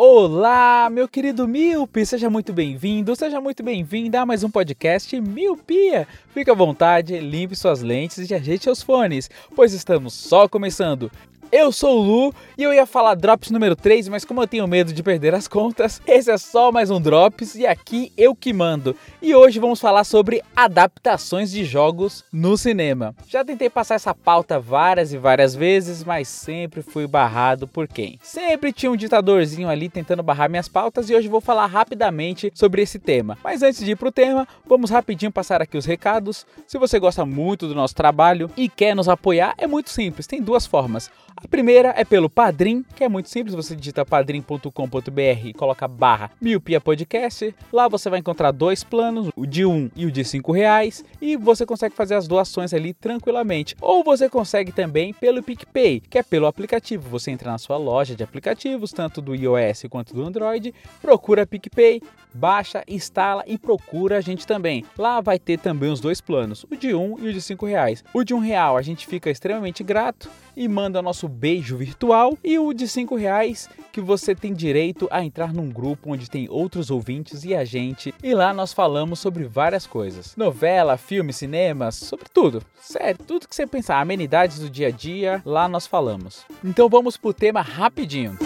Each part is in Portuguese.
Olá, meu querido Miope, seja muito bem-vindo, seja muito bem-vinda a mais um podcast Miopia. Fique à vontade, limpe suas lentes e ajeite seus fones, pois estamos só começando. Eu sou o Lu e eu ia falar Drops número 3, mas como eu tenho medo de perder as contas, esse é só mais um Drops e aqui eu que mando. E hoje vamos falar sobre adaptações de jogos no cinema. Já tentei passar essa pauta várias e várias vezes, mas sempre fui barrado por quem? Sempre tinha um ditadorzinho ali tentando barrar minhas pautas e hoje vou falar rapidamente sobre esse tema. Mas antes de ir pro tema, vamos rapidinho passar aqui os recados. Se você gosta muito do nosso trabalho e quer nos apoiar, é muito simples, tem duas formas. A primeira é pelo Padrim, que é muito simples, você digita padrim.com.br e coloca barra miopia podcast. Lá você vai encontrar dois planos, o de um e o de cinco reais, e você consegue fazer as doações ali tranquilamente. Ou você consegue também pelo PicPay, que é pelo aplicativo. Você entra na sua loja de aplicativos, tanto do iOS quanto do Android, procura PicPay, baixa, instala e procura a gente também. Lá vai ter também os dois planos, o de um e o de cinco reais. O de um real a gente fica extremamente grato e manda nosso beijo virtual e o de cinco reais que você tem direito a entrar num grupo onde tem outros ouvintes e a gente. E lá nós falamos sobre várias coisas. Novela filme cinema sobre tudo. Sério tudo que você pensar amenidades do dia a dia lá nós falamos. Então vamos pro tema rapidinho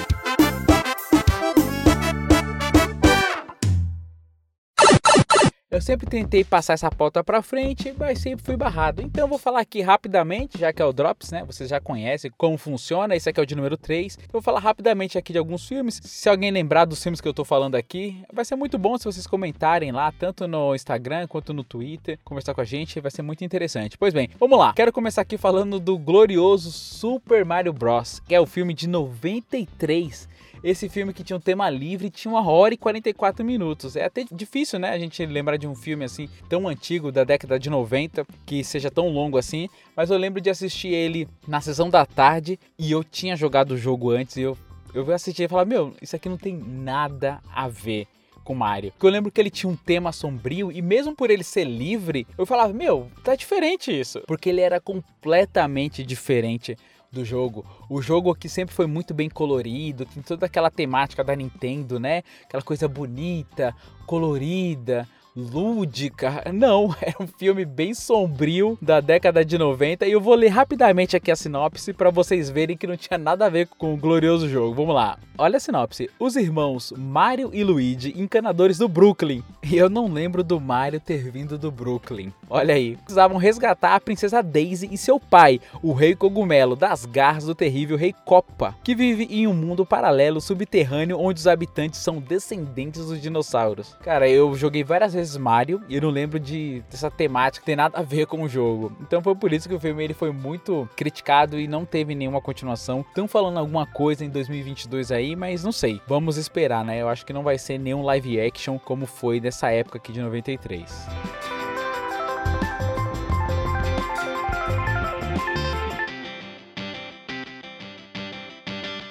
Eu sempre tentei passar essa pauta para frente, mas sempre fui barrado. Então vou falar aqui rapidamente, já que é o Drops, né? Vocês já conhecem como funciona. Esse aqui é o de número 3. Eu vou falar rapidamente aqui de alguns filmes. Se alguém lembrar dos filmes que eu tô falando aqui, vai ser muito bom se vocês comentarem lá, tanto no Instagram quanto no Twitter, conversar com a gente, vai ser muito interessante. Pois bem, vamos lá. Quero começar aqui falando do glorioso Super Mario Bros, que é o filme de 93 esse filme que tinha um tema livre tinha uma hora e 44 minutos. É até difícil, né? A gente lembrar de um filme assim tão antigo da década de 90 que seja tão longo assim. Mas eu lembro de assistir ele na sessão da tarde e eu tinha jogado o jogo antes e eu, eu assisti e falar: Meu, isso aqui não tem nada a ver com Mario. Porque eu lembro que ele tinha um tema sombrio e mesmo por ele ser livre, eu falava, meu, tá diferente isso. Porque ele era completamente diferente do jogo. O jogo aqui sempre foi muito bem colorido, tem toda aquela temática da Nintendo, né? Aquela coisa bonita, colorida, lúdica. Não, é um filme bem sombrio da década de 90 e eu vou ler rapidamente aqui a sinopse para vocês verem que não tinha nada a ver com o glorioso jogo. Vamos lá. Olha a sinopse. Os irmãos Mario e Luigi, encanadores do Brooklyn. E eu não lembro do Mario ter vindo do Brooklyn. Olha aí. Precisavam resgatar a princesa Daisy e seu pai, o rei cogumelo, das garras do terrível rei Copa, que vive em um mundo paralelo subterrâneo onde os habitantes são descendentes dos dinossauros. Cara, eu joguei várias vezes Mario e eu não lembro de dessa temática ter nada a ver com o jogo. Então foi por isso que o filme ele foi muito criticado e não teve nenhuma continuação. Estão falando alguma coisa em 2022 aí, mas não sei. Vamos esperar, né? Eu acho que não vai ser nenhum live action como foi dessa época aqui de 93.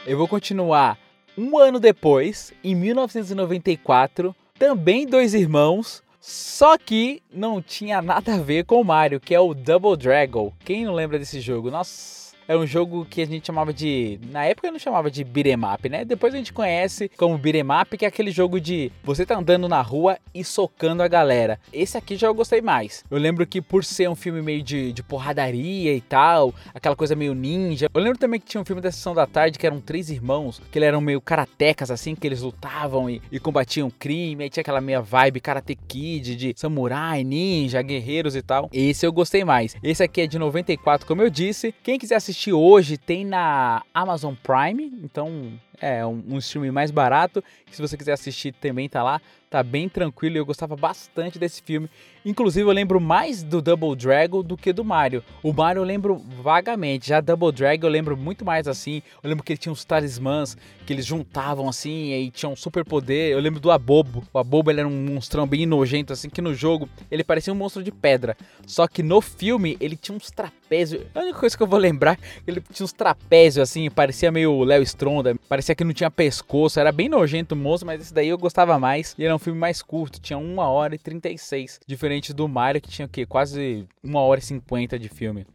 Eu vou continuar um ano depois, em 1994, também dois irmãos, só que não tinha nada a ver com o Mario, que é o Double Dragon. Quem não lembra desse jogo? Nossa, é um jogo que a gente chamava de. Na época não chamava de beat'em up, né? Depois a gente conhece como beat'em up, que é aquele jogo de você tá andando na rua e socando a galera. Esse aqui já eu gostei mais. Eu lembro que por ser um filme meio de, de porradaria e tal, aquela coisa meio ninja. Eu lembro também que tinha um filme da sessão da tarde que eram três irmãos, que eles eram meio karatecas assim, que eles lutavam e, e combatiam crime. Aí tinha aquela meia vibe Karate Kid, de samurai, ninja, guerreiros e tal. Esse eu gostei mais. Esse aqui é de 94, como eu disse. Quem quiser assistir hoje tem na Amazon Prime, então é um, um streaming mais barato. Se você quiser assistir também tá lá. tá bem tranquilo e eu gostava bastante desse filme. Inclusive eu lembro mais do Double Dragon do que do Mario. O Mario eu lembro vagamente, já Double Dragon eu lembro muito mais assim. Eu lembro que ele tinha uns talismãs que eles juntavam assim e tinham um super poder. Eu lembro do Abobo. O Abobo ele era um monstrão bem nojento assim que no jogo ele parecia um monstro de pedra. Só que no filme ele tinha uns trapézios. A única coisa que eu vou lembrar, ele tinha uns trapézios assim, parecia meio Léo Stronda, parecia que não tinha pescoço, era bem nojento o monstro, mas esse daí eu gostava mais. E era um filme mais curto, tinha 1 hora e 36, diferente do Mario que tinha o quê? Quase 1 hora e 50 de filme.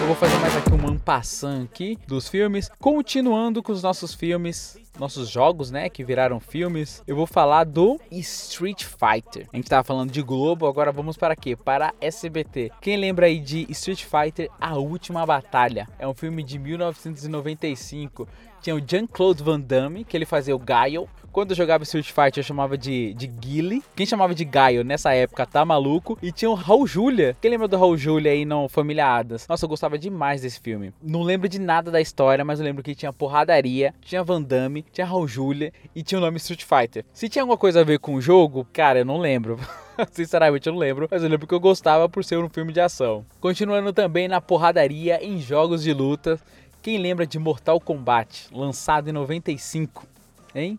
Eu vou fazer mais aqui um ampassant aqui dos filmes, continuando com os nossos filmes, nossos jogos, né, que viraram filmes. Eu vou falar do Street Fighter. A gente tava falando de Globo, agora vamos para quê? Para SBT. Quem lembra aí de Street Fighter: A Última Batalha? É um filme de 1995 tinha o Jean-Claude Van Damme, que ele fazia o Gaio. Quando eu jogava Street Fighter, eu chamava de, de Guile. Quem chamava de Gaio nessa época tá maluco. E tinha o Raul Julia. Quem lembra do Raul Julia aí no Família Adas? Nossa, eu gostava demais desse filme. Não lembro de nada da história, mas eu lembro que tinha porradaria, tinha Van Damme, tinha Raul Julia e tinha o nome Street Fighter. Se tinha alguma coisa a ver com o jogo, cara, eu não lembro. Sinceramente, eu não lembro, mas eu lembro que eu gostava por ser um filme de ação. Continuando também na porradaria em jogos de luta. Quem lembra de Mortal Kombat, lançado em 95, hein?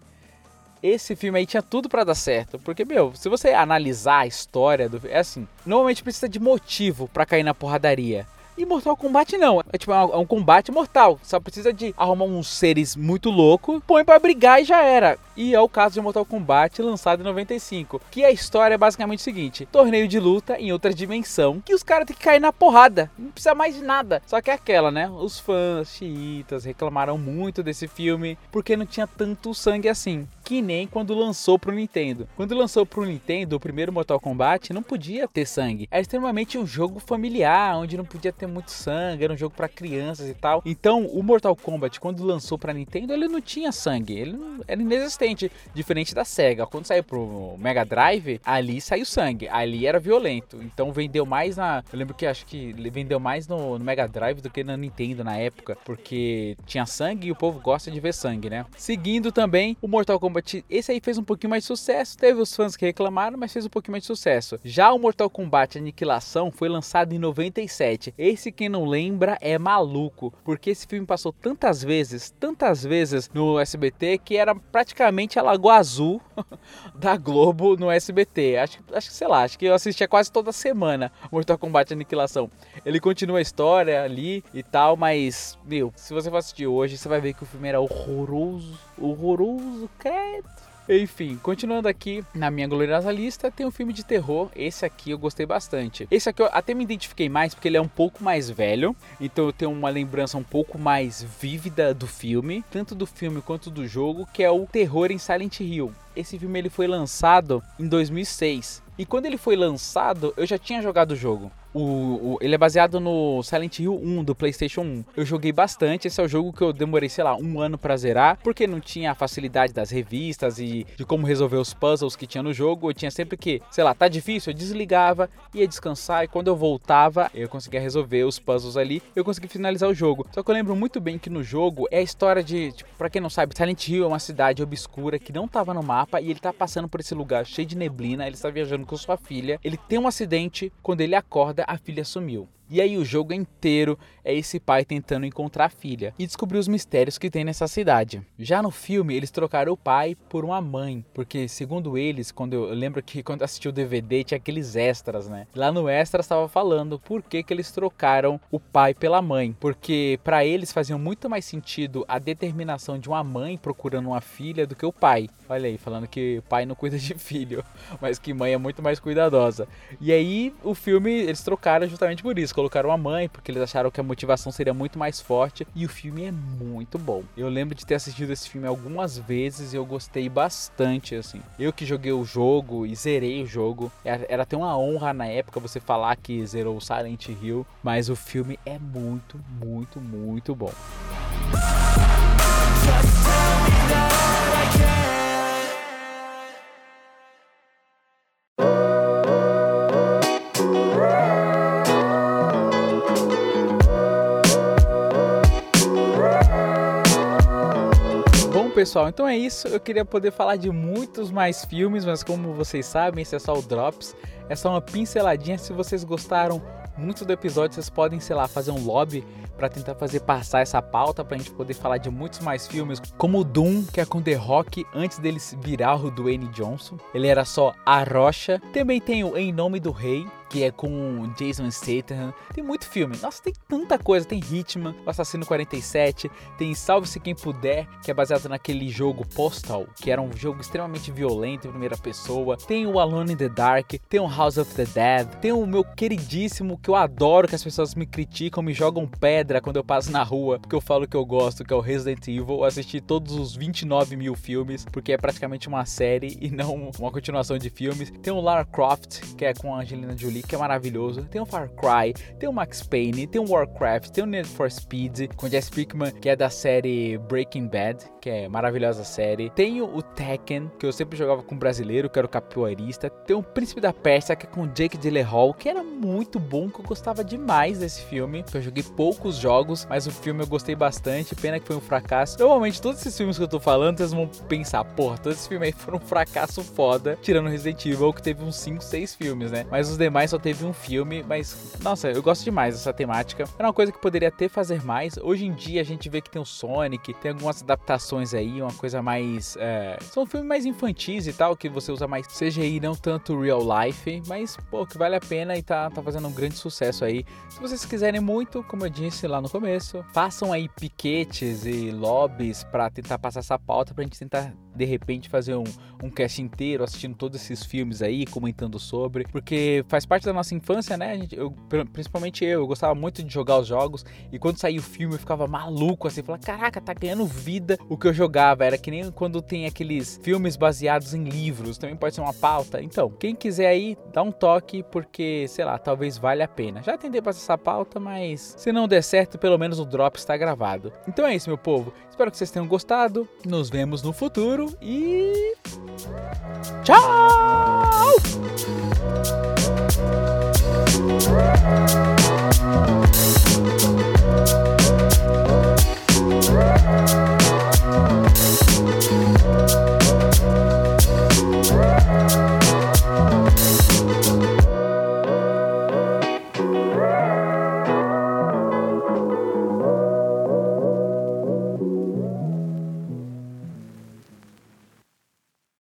Esse filme aí tinha tudo para dar certo, porque meu, se você analisar a história do, é assim, normalmente precisa de motivo para cair na porradaria. E Mortal Kombat não. É tipo, é um combate mortal. Só precisa de arrumar uns seres muito loucos, põe para brigar e já era. E é o caso de Mortal Kombat, lançado em 95. Que a história é basicamente o seguinte: torneio de luta em outra dimensão. Que os caras têm que cair na porrada. Não precisa mais de nada. Só que é aquela, né? Os fãs xiitas reclamaram muito desse filme porque não tinha tanto sangue assim. Que nem quando lançou pro Nintendo. Quando lançou pro Nintendo, o primeiro Mortal Kombat não podia ter sangue. Era extremamente um jogo familiar, onde não podia ter muito sangue, era um jogo para crianças e tal. Então, o Mortal Kombat, quando lançou pra Nintendo, ele não tinha sangue, ele não, era inexistente, diferente da Sega. Quando saiu pro Mega Drive, ali saiu sangue, ali era violento. Então, vendeu mais na. Eu lembro que acho que vendeu mais no, no Mega Drive do que na Nintendo na época, porque tinha sangue e o povo gosta de ver sangue, né? Seguindo também, o Mortal Kombat, esse aí fez um pouquinho mais de sucesso, teve os fãs que reclamaram, mas fez um pouquinho mais de sucesso. Já o Mortal Kombat Aniquilação foi lançado em 97. Esse quem não lembra é maluco, porque esse filme passou tantas vezes, tantas vezes no SBT que era praticamente a Lagoa Azul da Globo no SBT. Acho, acho que sei lá, acho que eu assistia quase toda semana Mortal Kombat Aniquilação. Ele continua a história ali e tal, mas meu, se você for assistir hoje, você vai ver que o filme era horroroso, horroroso, credo. Enfim, continuando aqui na minha gloriosa lista, tem um filme de terror. Esse aqui eu gostei bastante. Esse aqui eu até me identifiquei mais porque ele é um pouco mais velho, então eu tenho uma lembrança um pouco mais vívida do filme, tanto do filme quanto do jogo, que é o Terror em Silent Hill. Esse filme ele foi lançado em 2006. E quando ele foi lançado, eu já tinha jogado o jogo. O, o, ele é baseado no Silent Hill 1 do PlayStation 1. Eu joguei bastante. Esse é o jogo que eu demorei, sei lá, um ano para zerar, porque não tinha a facilidade das revistas e de como resolver os puzzles que tinha no jogo. Eu tinha sempre que, sei lá, tá difícil, eu desligava, ia descansar e quando eu voltava, eu conseguia resolver os puzzles ali. Eu consegui finalizar o jogo. Só que eu lembro muito bem que no jogo é a história de, tipo, para quem não sabe, Silent Hill é uma cidade obscura que não tava no mapa e ele tá passando por esse lugar cheio de neblina. Ele está viajando com sua filha. Ele tem um acidente quando ele acorda a filha sumiu. E aí o jogo inteiro é esse pai tentando encontrar a filha e descobrir os mistérios que tem nessa cidade. Já no filme, eles trocaram o pai por uma mãe, porque segundo eles, quando eu, eu lembro que quando assisti o DVD tinha aqueles extras, né? Lá no extras estava falando por que que eles trocaram o pai pela mãe, porque para eles fazia muito mais sentido a determinação de uma mãe procurando uma filha do que o pai. Olha aí, falando que o pai não cuida de filho, mas que mãe é muito mais cuidadosa. E aí o filme eles trocaram justamente por isso colocaram a mãe, porque eles acharam que a motivação seria muito mais forte. E o filme é muito bom. Eu lembro de ter assistido esse filme algumas vezes e eu gostei bastante, assim. Eu que joguei o jogo e zerei o jogo. Era até uma honra na época você falar que zerou Silent Hill. Mas o filme é muito, muito, muito bom. Pessoal, então é isso. Eu queria poder falar de muitos mais filmes, mas como vocês sabem, esse é só o Drops. É só uma pinceladinha. Se vocês gostaram muito do episódio, vocês podem, sei lá, fazer um lobby para tentar fazer passar essa pauta pra gente poder falar de muitos mais filmes, como o Doom, que é com The Rock antes dele virar o Dwayne Johnson. Ele era só a Rocha. Também tem o Em Nome do Rei, que é com Jason Statham. Tem muito filme. Nossa, tem tanta coisa. Tem Hitman, o Assassino 47, tem Salve-se Quem Puder, que é baseado naquele jogo Postal, que era um jogo extremamente violento em primeira pessoa. Tem o Alone in the Dark, tem o House of the Dead, tem o meu queridíssimo, que eu adoro, que as pessoas me criticam, me jogam pedra quando eu passo na rua, porque eu falo que eu gosto, que é o Resident Evil. Eu assisti todos os 29 mil filmes, porque é praticamente uma série e não uma continuação de filmes. Tem o Lara Croft, que é com a Angelina Jolie que é maravilhoso. Tem o Far Cry, tem o Max Payne, tem o Warcraft, tem o Need for Speed, com Jess Pickman, que é da série Breaking Bad, que é maravilhosa série. Tem o Tekken, que eu sempre jogava com um brasileiro, que era o capoeirista. Tem o Príncipe da Pérsia, que é com Jake Gyllenhaal, que era muito bom, que eu gostava demais desse filme. Eu joguei poucos jogos, mas o filme eu gostei bastante. Pena que foi um fracasso. Normalmente, todos esses filmes que eu tô falando, vocês vão pensar, porra, todos esses filmes aí foram um fracasso foda, tirando Resident Evil, que teve uns 5, 6 filmes, né? Mas os demais só teve um filme, mas nossa, eu gosto demais dessa temática. Era uma coisa que poderia até fazer mais. Hoje em dia a gente vê que tem o Sonic, tem algumas adaptações aí, uma coisa mais. É... São filmes mais infantis e tal, que você usa mais CGI, não tanto real life, mas pô, que vale a pena e tá, tá fazendo um grande sucesso aí. Se vocês quiserem muito, como eu disse lá no começo, façam aí piquetes e lobbies para tentar passar essa pauta pra gente tentar de repente fazer um, um cast inteiro assistindo todos esses filmes aí, comentando sobre, porque faz parte da nossa infância, né? Gente, eu, principalmente eu, eu gostava muito de jogar os jogos e quando saía o filme eu ficava maluco assim, falava, caraca, tá ganhando vida o que eu jogava. Era que nem quando tem aqueles filmes baseados em livros, também pode ser uma pauta. Então, quem quiser aí, dá um toque, porque, sei lá, talvez valha a pena. Já tentei passar essa pauta, mas se não der certo, pelo menos o drop está gravado. Então é isso, meu povo. Espero que vocês tenham gostado. Nos vemos no futuro e. Tchau!